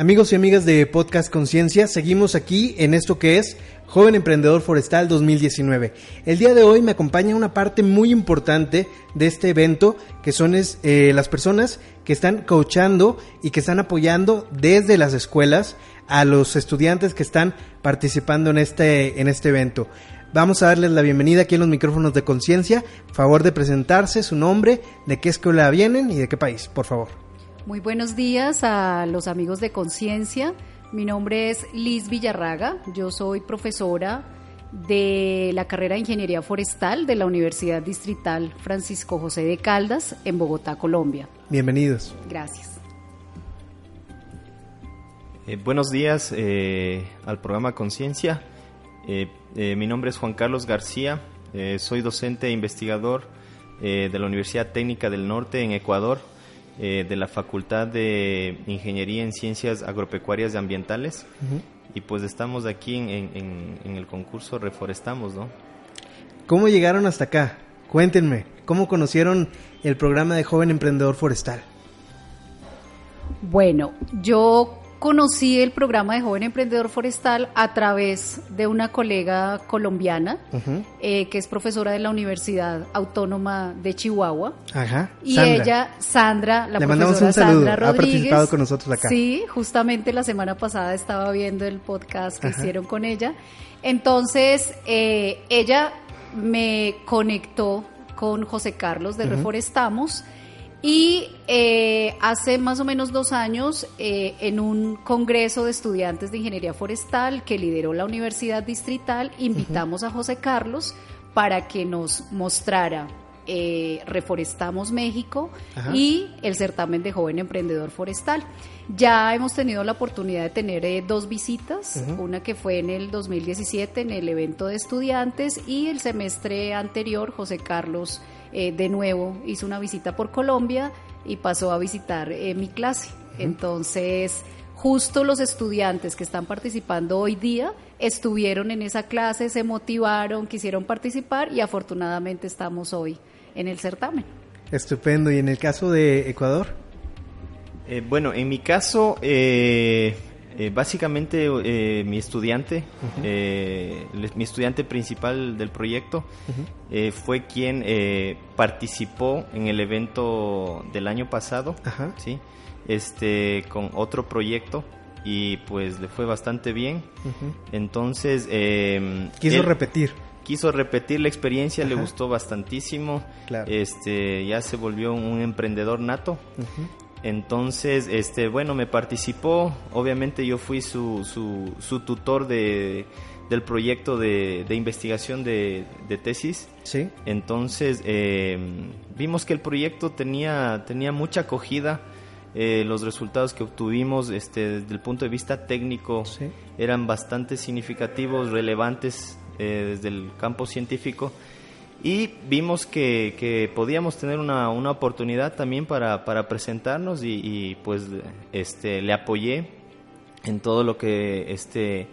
Amigos y amigas de Podcast Conciencia, seguimos aquí en esto que es Joven Emprendedor Forestal 2019. El día de hoy me acompaña una parte muy importante de este evento, que son eh, las personas que están coachando y que están apoyando desde las escuelas a los estudiantes que están participando en este, en este evento. Vamos a darles la bienvenida aquí en los micrófonos de conciencia. Favor de presentarse, su nombre, de qué escuela vienen y de qué país, por favor. Muy buenos días a los amigos de Conciencia. Mi nombre es Liz Villarraga. Yo soy profesora de la carrera de Ingeniería Forestal de la Universidad Distrital Francisco José de Caldas en Bogotá, Colombia. Bienvenidos. Gracias. Eh, buenos días eh, al programa Conciencia. Eh, mi nombre es Juan Carlos García. soy docente e investigador de la Universidad Técnica del Norte en Ecuador eh, de la Facultad de Ingeniería en Ciencias Agropecuarias y Ambientales. Y pues estamos aquí en, el concurso Reforestamos, ¿no? ¿Cómo llegaron hasta acá? Cuéntenme, ¿cómo conocieron el programa de Joven Emprendedor Forestal? Bueno, yo conocí el programa de Joven Emprendedor Forestal a través de una colega colombiana eh, que es profesora de la Universidad Autónoma de Chihuahua. Ajá. Y ella, Sandra, la Le profesora un Sandra Rodríguez. Ha participado con nosotros acá. Sí, justamente la semana pasada estaba viendo el podcast que hicieron con ella. Entonces, eh, ella me conectó con José Carlos de Reforestamos y eh, hace más o menos dos años, eh, en un congreso de estudiantes de ingeniería forestal que lideró la Universidad Distrital, invitamos a José Carlos para que nos mostrara eh, Reforestamos México y el certamen de joven emprendedor forestal. Ya hemos tenido la oportunidad de tener dos visitas, una que fue en el 2017 en el evento de estudiantes y el semestre anterior José Carlos eh, de nuevo hizo una visita por Colombia y pasó a visitar eh, mi clase. Entonces, justo los estudiantes que están participando hoy día estuvieron en esa clase, se motivaron, quisieron participar y afortunadamente estamos hoy en el certamen. Estupendo. ¿Y en el caso de Ecuador? Eh, bueno, en mi caso, eh, eh, básicamente eh, mi estudiante, eh, mi estudiante principal del proyecto fue quien participó en el evento del año pasado, ¿sí? este, con otro proyecto y pues le fue bastante bien. Entonces... Quiso repetir. Quiso repetir la experiencia, le gustó bastantísimo. Este, ya se volvió un emprendedor nato. Entonces, este, bueno, me participó. Obviamente yo fui su, su, su tutor de, del proyecto de, de investigación de, de, tesis. Sí. Entonces, eh, vimos que el proyecto tenía, tenía mucha acogida. Eh, los resultados que obtuvimos este, desde el punto de vista técnico eran bastante significativos, relevantes eh, desde el campo científico. Y vimos que, que podíamos tener una, una, oportunidad también para, para presentarnos y, pues este, le apoyé en todo lo que este,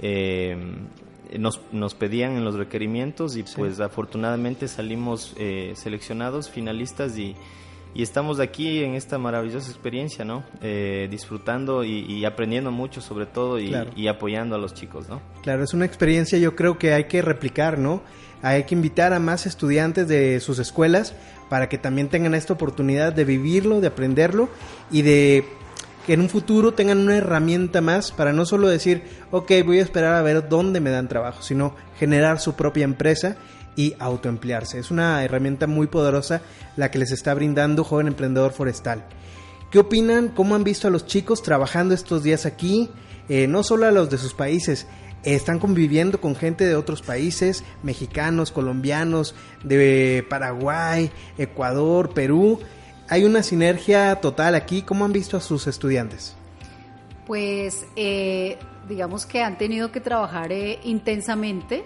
eh, nos, nos, pedían en los requerimientos y pues afortunadamente salimos eh, seleccionados, finalistas y, y estamos aquí en esta maravillosa experiencia, ¿no? Eh, disfrutando y, aprendiendo mucho sobre todo y, y, apoyando a los chicos, ¿no? Claro, es una experiencia yo creo que hay que replicar, ¿no? Hay que invitar a más estudiantes de sus escuelas para que también tengan esta oportunidad de vivirlo, de aprenderlo y de que en un futuro tengan una herramienta más para no solo decir, ok, voy a esperar a ver dónde me dan trabajo, sino generar su propia empresa y autoemplearse. Es una herramienta muy poderosa la que les está brindando Joven Emprendedor Forestal. ¿Qué opinan? ¿Cómo han visto a los chicos trabajando estos días aquí? Eh, no solo a los de sus países, están conviviendo con gente de otros países, mexicanos, colombianos, de Paraguay, Ecuador, Perú. Hay una sinergia total aquí. ¿Cómo han visto a sus estudiantes? Pues eh, digamos que han tenido que trabajar eh, intensamente.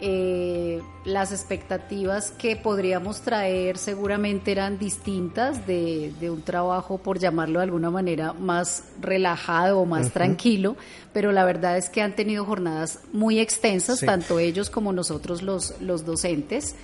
Eh, las expectativas que podríamos traer seguramente eran distintas de, un trabajo, por llamarlo de alguna manera, más relajado o más tranquilo, pero la verdad es que han tenido jornadas muy extensas, tanto ellos como nosotros los, los docentes,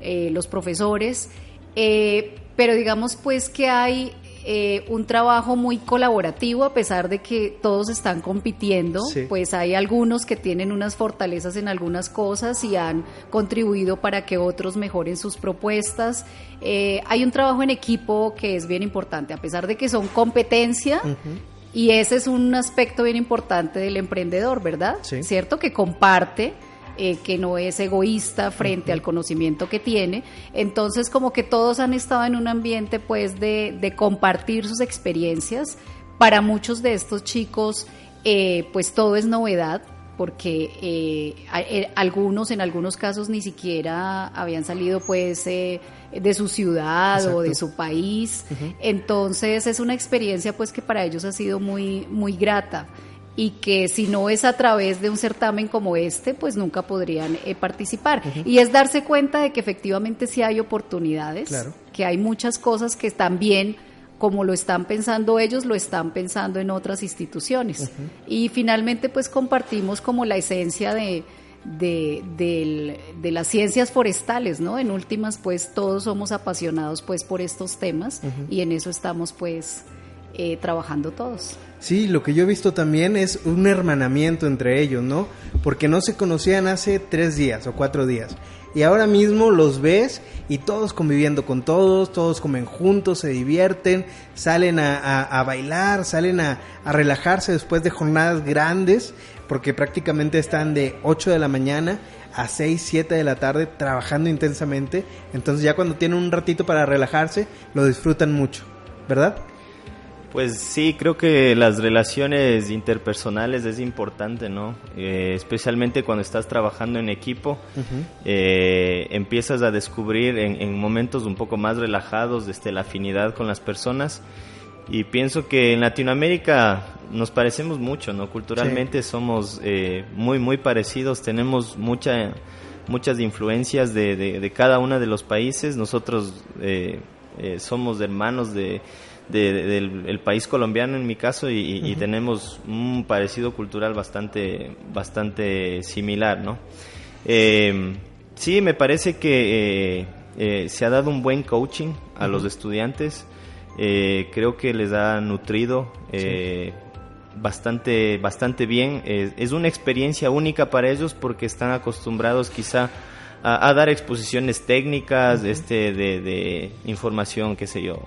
los profesores, pero digamos pues que hay eh, un trabajo muy colaborativo a pesar de que todos están compitiendo, pues hay algunos que tienen unas fortalezas en algunas cosas y han contribuido para que otros mejoren sus propuestas. Eh, hay un trabajo en equipo que es bien importante, a pesar de que son competencia. Y ese es un aspecto bien importante del emprendedor, ¿verdad? ¿Cierto? Que comparte, eh, que no es egoísta frente al conocimiento que tiene. Entonces, como que todos han estado en un ambiente, pues, de, compartir sus experiencias. Para muchos de estos chicos, eh, pues, todo es novedad porque eh, algunos, en algunos casos, ni siquiera habían salido, pues, de su ciudad o de su país. Entonces es una experiencia pues que para ellos ha sido muy, muy grata y que si no es a través de un certamen como este, pues nunca podrían eh, participar. Y es darse cuenta de que efectivamente sí hay oportunidades, que hay muchas cosas que bien como lo están pensando ellos, lo están pensando en otras instituciones. Y finalmente pues compartimos como la esencia de, de, de, las ciencias forestales, ¿no? En últimas, pues todos somos apasionados pues por estos temas y en eso estamos pues eh, trabajando todos. Sí, lo que yo he visto también es un hermanamiento entre ellos, ¿no? Porque no se conocían hace tres días o cuatro días. Y ahora mismo los ves y todos conviviendo con todos, todos comen juntos, se divierten, salen a, bailar, salen a, a, relajarse después de jornadas grandes porque prácticamente están de 8 de la mañana a 6, 7 de la tarde trabajando intensamente. Entonces ya cuando tienen un ratito para relajarse, lo disfrutan mucho, ¿verdad? Pues sí, creo que las relaciones interpersonales es importante, ¿no? Eh, especialmente cuando estás trabajando en equipo, eh, empiezas a descubrir en, en, momentos un poco más relajados desde la afinidad con las personas y pienso que en Latinoamérica nos parecemos mucho, ¿no? Culturalmente somos eh, muy, muy parecidos, tenemos mucha, muchas influencias de, de, cada uno de los países. Nosotros somos hermanos de, del país colombiano en mi caso y, tenemos un parecido cultural bastante, bastante similar, ¿no? sí, me parece que se ha dado un buen coaching a los estudiantes. Eh, creo que les ha nutrido eh, bastante, bastante bien. es una experiencia única para ellos porque están acostumbrados quizá a, dar exposiciones técnicas, este, de, información, qué sé yo,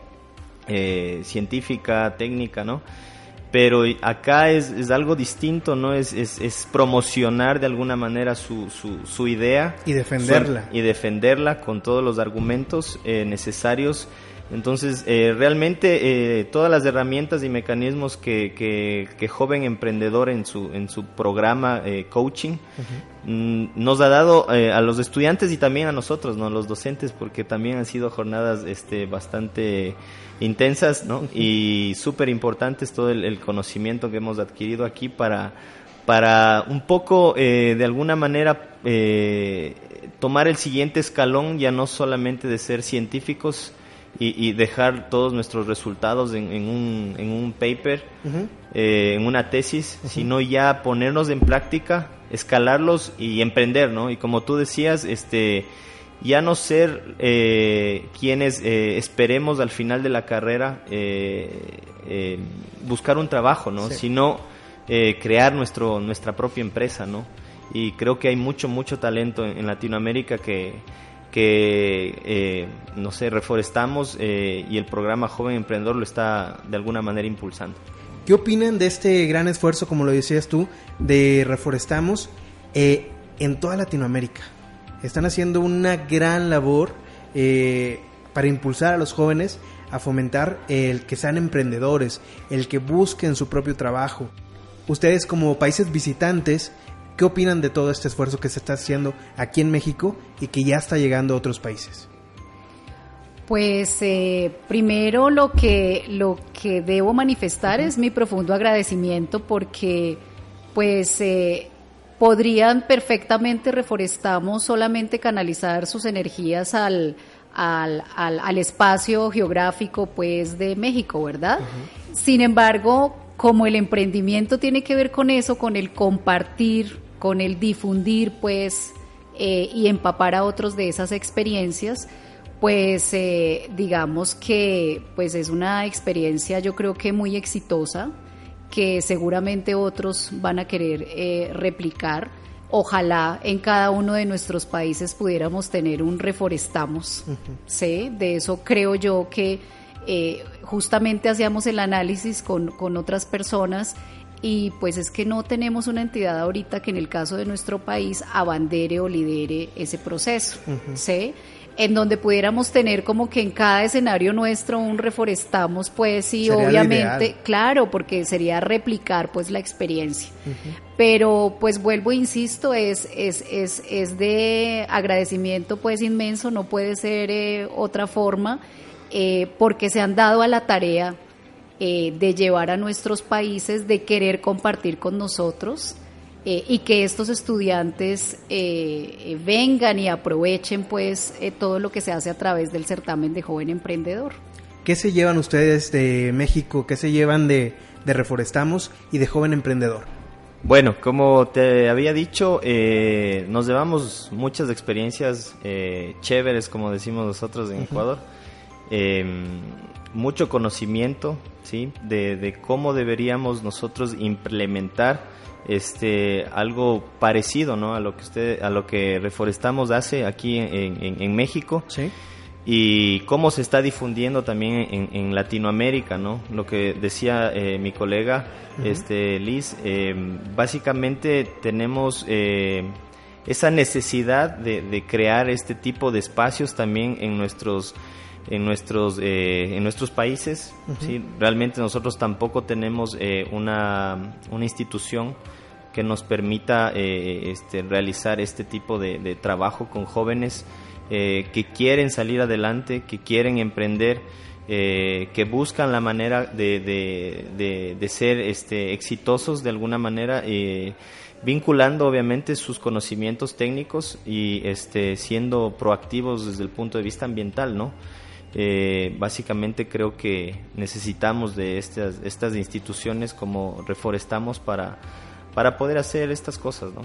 eh, científica, técnica, ¿no? Pero acá es, es algo distinto, ¿no? Es, es, es, promocionar de alguna manera su, su, su idea. Y defenderla. y defenderla con todos los argumentos necesarios entonces, eh, realmente eh, todas las herramientas y mecanismos que, que, joven emprendedor en su, en su programa eh, coaching mm, nos ha dado a los estudiantes y también a nosotros, ¿no? los docentes, porque también han sido jornadas este, bastante intensas ¿no? y súper importantes todo el, conocimiento que hemos adquirido aquí para, para un poco, de alguna manera, tomar el siguiente escalón, ya no solamente de ser científicos, y, dejar todos nuestros resultados en, un, en un, paper, eh, en una tesis, sino ya ponernos en práctica, escalarlos y emprender, ¿no? Y como tú decías, este, ya no ser eh, quienes eh, esperemos al final de la carrera buscar un trabajo, ¿no? Sino crear nuestro, nuestra propia empresa, ¿no? Y creo que hay mucho, mucho talento en Latinoamérica que que, eh, no sé, reforestamos eh, y el programa Joven Emprendedor lo está de alguna manera impulsando. ¿Qué opinan de este gran esfuerzo, como lo decías tú, de Reforestamos eh, en toda Latinoamérica? Están haciendo una gran labor para impulsar a los jóvenes a fomentar el que sean emprendedores, el que busquen su propio trabajo. Ustedes como países visitantes, ¿Qué opinan de todo este esfuerzo que se está haciendo aquí en México y que ya está llegando a otros países? Pues eh, primero lo que, lo que debo manifestar es mi profundo agradecimiento porque pues eh, podrían perfectamente reforestamos solamente canalizar sus energías al, al, al, espacio geográfico pues de México, ¿verdad? Sin embargo, como el emprendimiento tiene que ver con eso, con el compartir con el difundir pues eh, y empapar a otros de esas experiencias, pues eh, digamos que pues es una experiencia yo creo que muy exitosa que seguramente otros van a querer eh, replicar. Ojalá en cada uno de nuestros países pudiéramos tener un reforestamos, ¿sí? De eso creo yo que eh, justamente hacíamos el análisis con, con otras personas y pues es que no tenemos una entidad ahorita que en el caso de nuestro país abandere o lidere ese proceso, ¿sí? En donde pudiéramos tener como que en cada escenario nuestro un reforestamos, pues sí, obviamente, claro, porque sería replicar pues la experiencia. Pero pues vuelvo, insisto, es, es, es, es de agradecimiento pues inmenso, no puede ser eh, otra forma, eh, porque se han dado a la tarea eh, de llevar a nuestros países, de querer compartir con nosotros eh, y que estos estudiantes eh, vengan y aprovechen pues todo lo que se hace a través del certamen de joven emprendedor. ¿Qué se llevan ustedes de México? ¿Qué se llevan de, de Reforestamos y de Joven Emprendedor? Bueno, como te había dicho, nos llevamos muchas experiencias chéveres, como decimos nosotros en Ecuador. Em, mucho conocimiento, ¿sí? De, cómo deberíamos nosotros implementar este algo parecido, ¿no? A lo que usted, a lo que Reforestamos hace aquí en, México. Sí. Y cómo se está difundiendo también en, Latinoamérica, ¿no? Lo que decía eh, mi colega, este Liz, em, básicamente tenemos eh, esa necesidad de, de crear este tipo de espacios también en nuestros en nuestros eh, en nuestros países ¿sí? realmente nosotros tampoco tenemos eh, una, una, institución que nos permita eh, este, realizar este tipo de, trabajo con jóvenes que quieren salir adelante que quieren emprender que buscan la manera de, de, de, ser este, exitosos de alguna manera vinculando obviamente sus conocimientos técnicos y este, siendo proactivos desde el punto de vista ambiental, ¿no? Eh, básicamente creo que necesitamos de estas, estas instituciones como reforestamos para, para poder hacer estas cosas, ¿no?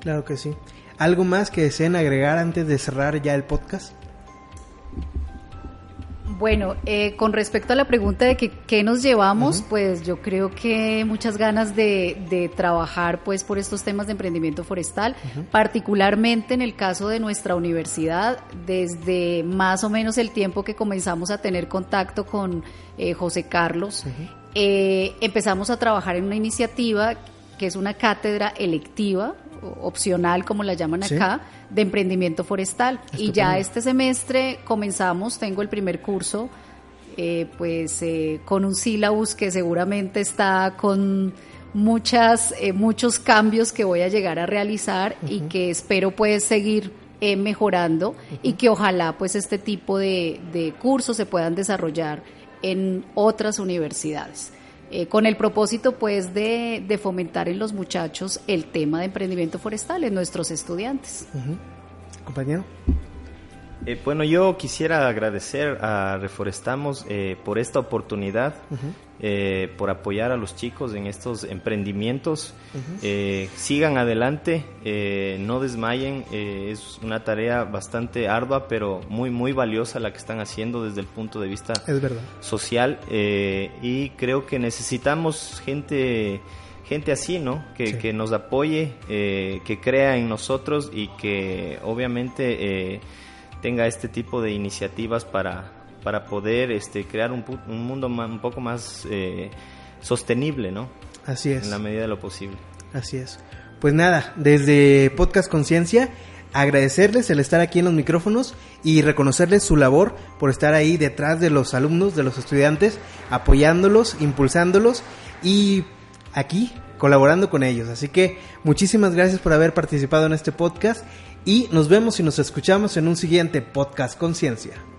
Claro que sí. ¿Algo más que deseen agregar antes de cerrar ya el podcast? Bueno, eh, con respecto a la pregunta de que, qué nos llevamos, pues yo creo que muchas ganas de, trabajar pues por estos temas de emprendimiento forestal, particularmente en el caso de nuestra universidad, desde más o menos el tiempo que comenzamos a tener contacto con eh, José Carlos, eh, empezamos a trabajar en una iniciativa que es una cátedra electiva opcional, como la llaman acá, de emprendimiento forestal. Y ya este semestre comenzamos, tengo el primer curso, eh, pues eh, con un sílabus que seguramente está con muchas, eh, muchos cambios que voy a llegar a realizar y que espero pues seguir mejorando y que ojalá pues este tipo de, de cursos se puedan desarrollar en otras universidades. Eh, con el propósito pues de, fomentar en los muchachos el tema de emprendimiento forestal en nuestros estudiantes. Compañero. Eh, bueno, yo quisiera agradecer a Reforestamos eh, por esta oportunidad, eh, por apoyar a los chicos en estos emprendimientos. sigan adelante, no desmayen. es una tarea bastante ardua, pero muy, muy valiosa la que están haciendo desde el punto de vista social. y creo que necesitamos gente gente así, ¿no? Que, que nos apoye, que crea en nosotros y que obviamente tenga este tipo de iniciativas para, para poder este, crear un, un mundo un poco más eh, sostenible, ¿no? Así es. En la medida de lo posible. Así es. Pues nada, desde Podcast Conciencia, agradecerles el estar aquí en los micrófonos y reconocerles su labor por estar ahí detrás de los alumnos, de los estudiantes, apoyándolos, impulsándolos y aquí colaborando con ellos. Así que muchísimas gracias por haber participado en este podcast y nos vemos y nos escuchamos en un siguiente podcast Conciencia.